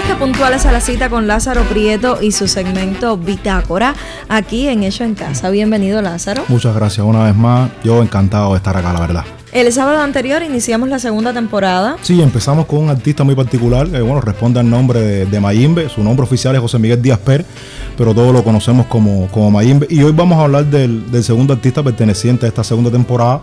más que puntuales a la cita con Lázaro Prieto y su segmento Bitácora aquí en Hecho en Casa. Bienvenido Lázaro. Muchas gracias una vez más. Yo encantado de estar acá, la verdad. El sábado anterior iniciamos la segunda temporada. Sí, empezamos con un artista muy particular, que bueno, responde al nombre de, Mayimbe. Su nombre oficial es José Miguel Díaz Per, pero todos lo conocemos como, como Mayimbe. Y hoy vamos a hablar del, del segundo artista perteneciente a esta segunda temporada,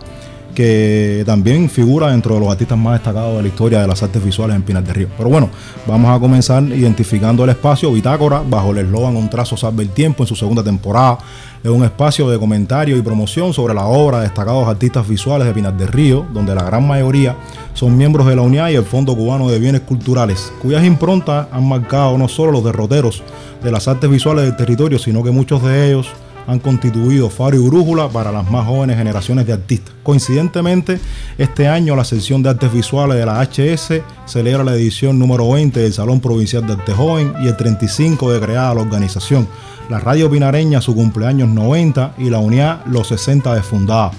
que también figura dentro de los artistas más destacados de la historia de las artes visuales en Pinar del Río. Pero bueno, vamos a comenzar identificando el espacio Bitácora bajo el eslogan Un trazo salve el tiempo en su segunda temporada. Es un espacio de comentario y promoción sobre la obra de destacados artistas visuales de Pinar del Río, donde la gran mayoría son miembros de la UNIA y el Fondo Cubano de Bienes Culturales, cuyas improntas han marcado no solo los derroteros de las artes visuales del territorio, sino que muchos de ellos han constituido faro y brújula para las más jóvenes generaciones de artistas. Coincidentemente, este año la sección de artes visuales de la HS celebra la edición número 20 del Salón Provincial de Arte Joven y el 35 de creada la organización. La Radio Pinareña su cumpleaños 90 y la UNIA los 60 de fundada.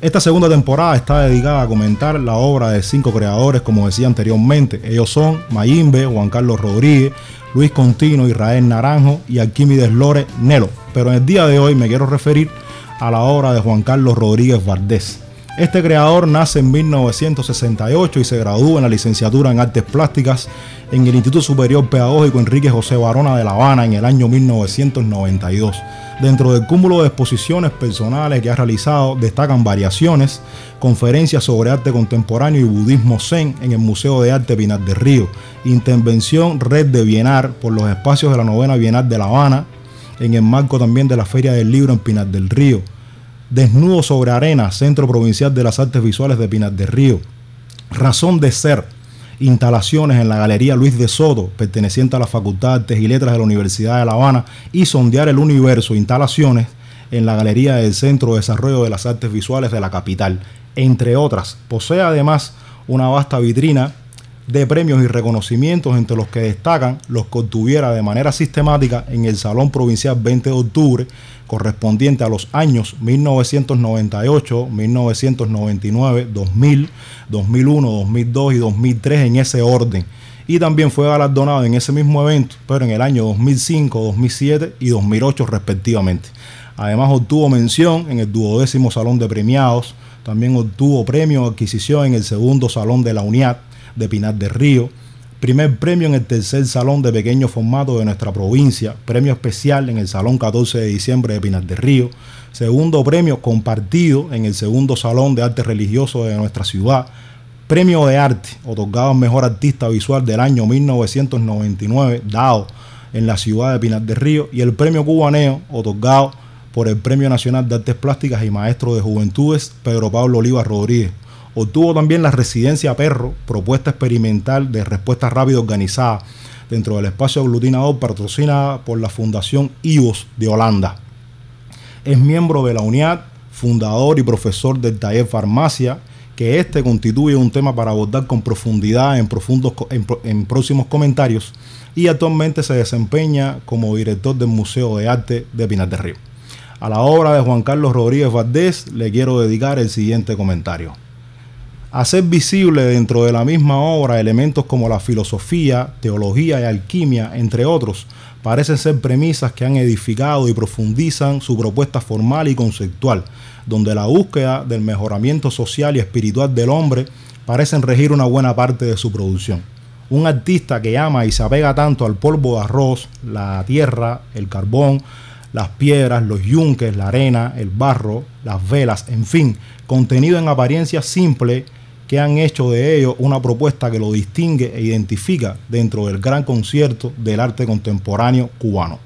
Esta segunda temporada está dedicada a comentar la obra de cinco creadores, como decía anteriormente. Ellos son Mayimbe, Juan Carlos Rodríguez, Luis Contino, Israel Naranjo y Alquímides Lore Nelo. Pero en el día de hoy me quiero referir a la obra de Juan Carlos Rodríguez Valdés. Este creador nace en 1968 y se gradúa en la licenciatura en Artes Plásticas en el Instituto Superior Pedagógico Enrique José Barona de La Habana en el año 1992. Dentro del cúmulo de exposiciones personales que ha realizado destacan variaciones, conferencias sobre arte contemporáneo y budismo zen en el Museo de Arte Pinar del Río, intervención Red de Bienar por los espacios de la novena Bienal de La Habana, en el marco también de la Feria del Libro en Pinar del Río, Desnudo sobre Arena, Centro Provincial de las Artes Visuales de Pinar del Río. Razón de Ser, instalaciones en la Galería Luis de Soto, perteneciente a la Facultad de Artes y Letras de la Universidad de La Habana, y Sondear el Universo, instalaciones en la Galería del Centro de Desarrollo de las Artes Visuales de la capital, entre otras. Posee además una vasta vitrina de premios y reconocimientos entre los que destacan los que obtuviera de manera sistemática en el Salón Provincial 20 de Octubre, correspondiente a los años 1998, 1999, 2000, 2001, 2002 y 2003 en ese orden. Y también fue galardonado en ese mismo evento, pero en el año 2005, 2007 y 2008 respectivamente. Además obtuvo mención en el duodécimo Salón de Premiados, también obtuvo premio adquisición en el segundo Salón de la UNIAD, de Pinar del Río, primer premio en el tercer salón de pequeño formato de nuestra provincia, premio especial en el Salón 14 de diciembre de Pinar del Río, segundo premio compartido en el segundo Salón de Arte Religioso de nuestra ciudad, premio de arte otorgado al mejor artista visual del año 1999, dado en la ciudad de Pinar del Río, y el premio cubaneo otorgado por el Premio Nacional de Artes Plásticas y Maestro de Juventudes Pedro Pablo Oliva Rodríguez. Obtuvo también la residencia Perro, propuesta experimental de respuesta rápida organizada dentro del espacio aglutinador patrocinada por la Fundación IVOS de Holanda. Es miembro de la UNIAD, fundador y profesor del taller Farmacia, que este constituye un tema para abordar con profundidad en, próximos comentarios y actualmente se desempeña como director del Museo de Arte de Pinar. A la obra de Juan Carlos Rodríguez Valdés le quiero dedicar el siguiente comentario hacer visible dentro de la misma obra elementos como la filosofía, teología y alquimia, entre otros, parecen ser premisas que han edificado y profundizan su propuesta formal y conceptual, donde la búsqueda del mejoramiento social y espiritual del hombre parecen regir una buena parte de su producción. Un artista que ama y se apega tanto al polvo de arroz, la tierra, el carbón, las piedras, los yunques, la arena, el barro, las velas, en fin, contenido en apariencia simple que han hecho de ello una propuesta que lo distingue e identifica dentro del gran concierto del arte contemporáneo cubano.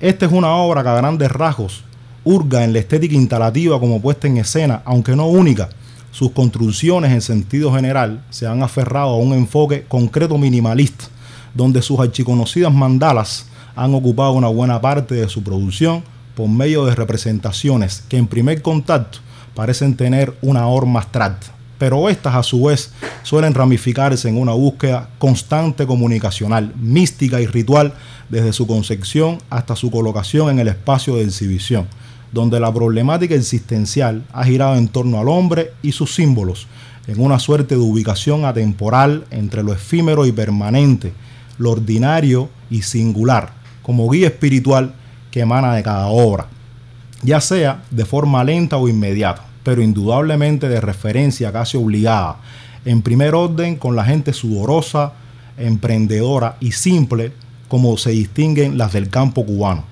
Esta es una obra que a grandes rasgos hurga en la estética instalativa como puesta en escena, aunque no única. Sus construcciones en sentido general se han aferrado a un enfoque concreto minimalista, donde sus archiconocidas mandalas han ocupado una buena parte de su producción por medio de representaciones que en primer contacto parecen tener una horma abstracta pero estas a su vez suelen ramificarse en una búsqueda constante comunicacional, mística y ritual desde su concepción hasta su colocación en el espacio de exhibición, donde la problemática existencial ha girado en torno al hombre y sus símbolos, en una suerte de ubicación atemporal entre lo efímero y permanente, lo ordinario y singular, como guía espiritual que emana de cada obra, ya sea de forma lenta o inmediata, pero indudablemente de referencia casi obligada, en primer orden con la gente sudorosa, emprendedora y simple, como se distinguen las del campo cubano,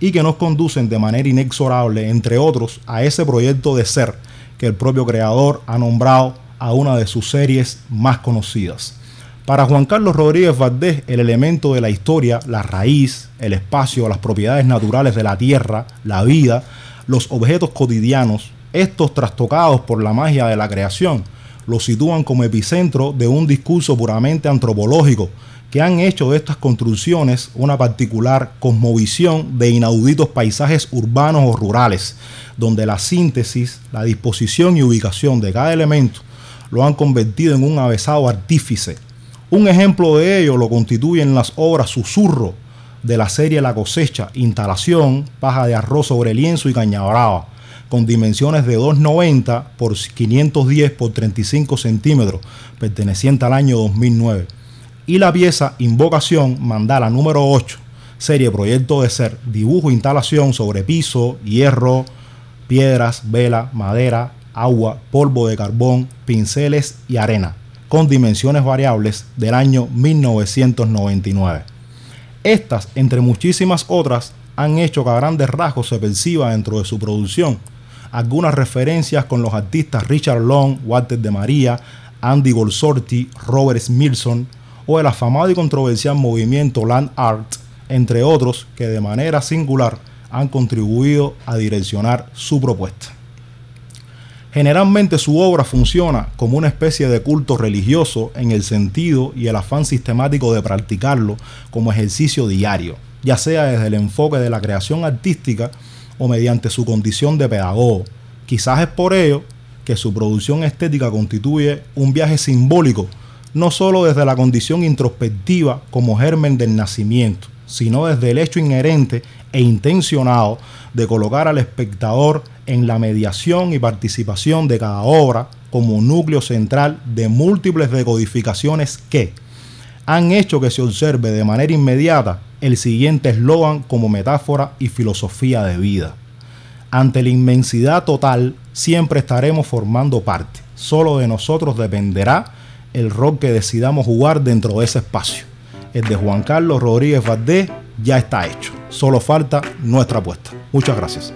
y que nos conducen de manera inexorable, entre otros, a ese proyecto de ser que el propio creador ha nombrado a una de sus series más conocidas. Para Juan Carlos Rodríguez Valdés, el elemento de la historia, la raíz, el espacio, las propiedades naturales de la tierra, la vida, los objetos cotidianos, estos trastocados por la magia de la creación, lo sitúan como epicentro de un discurso puramente antropológico que han hecho de estas construcciones una particular cosmovisión de inauditos paisajes urbanos o rurales, donde la síntesis, la disposición y ubicación de cada elemento lo han convertido en un avesado artífice. Un ejemplo de ello lo constituyen las obras Susurro de la serie La cosecha, instalación, paja de arroz sobre lienzo y caña brava, con dimensiones de 2,90 por 510 por 35 centímetros, perteneciente al año 2009. Y la pieza Invocación, mandala número 8, serie Proyecto de Ser, dibujo, instalación sobre piso, hierro, piedras, vela, madera, agua, polvo de carbón, pinceles y arena, con dimensiones variables del año 1999. Estas, entre muchísimas otras, han hecho que a grandes rasgos se perciba dentro de su producción algunas referencias con los artistas Richard Long, Walter de María, Andy Golsorti, Robert Smilson o el afamado y controversial movimiento Land Art, entre otros que de manera singular han contribuido a direccionar su propuesta. Generalmente su obra funciona como una especie de culto religioso en el sentido y el afán sistemático de practicarlo como ejercicio diario, ya sea desde el enfoque de la creación artística o mediante su condición de pedagogo. Quizás es por ello que su producción estética constituye un viaje simbólico, no solo desde la condición introspectiva como germen del nacimiento, sino desde el hecho inherente e intencionado de colocar al espectador en la mediación y participación de cada obra como núcleo central de múltiples decodificaciones que han hecho que se observe de manera inmediata el siguiente eslogan como metáfora y filosofía de vida. Ante la inmensidad total siempre estaremos formando parte. Solo de nosotros dependerá el rol que decidamos jugar dentro de ese espacio. El de Juan Carlos Rodríguez Valdés ya está hecho. Solo falta nuestra apuesta. Muchas gracias.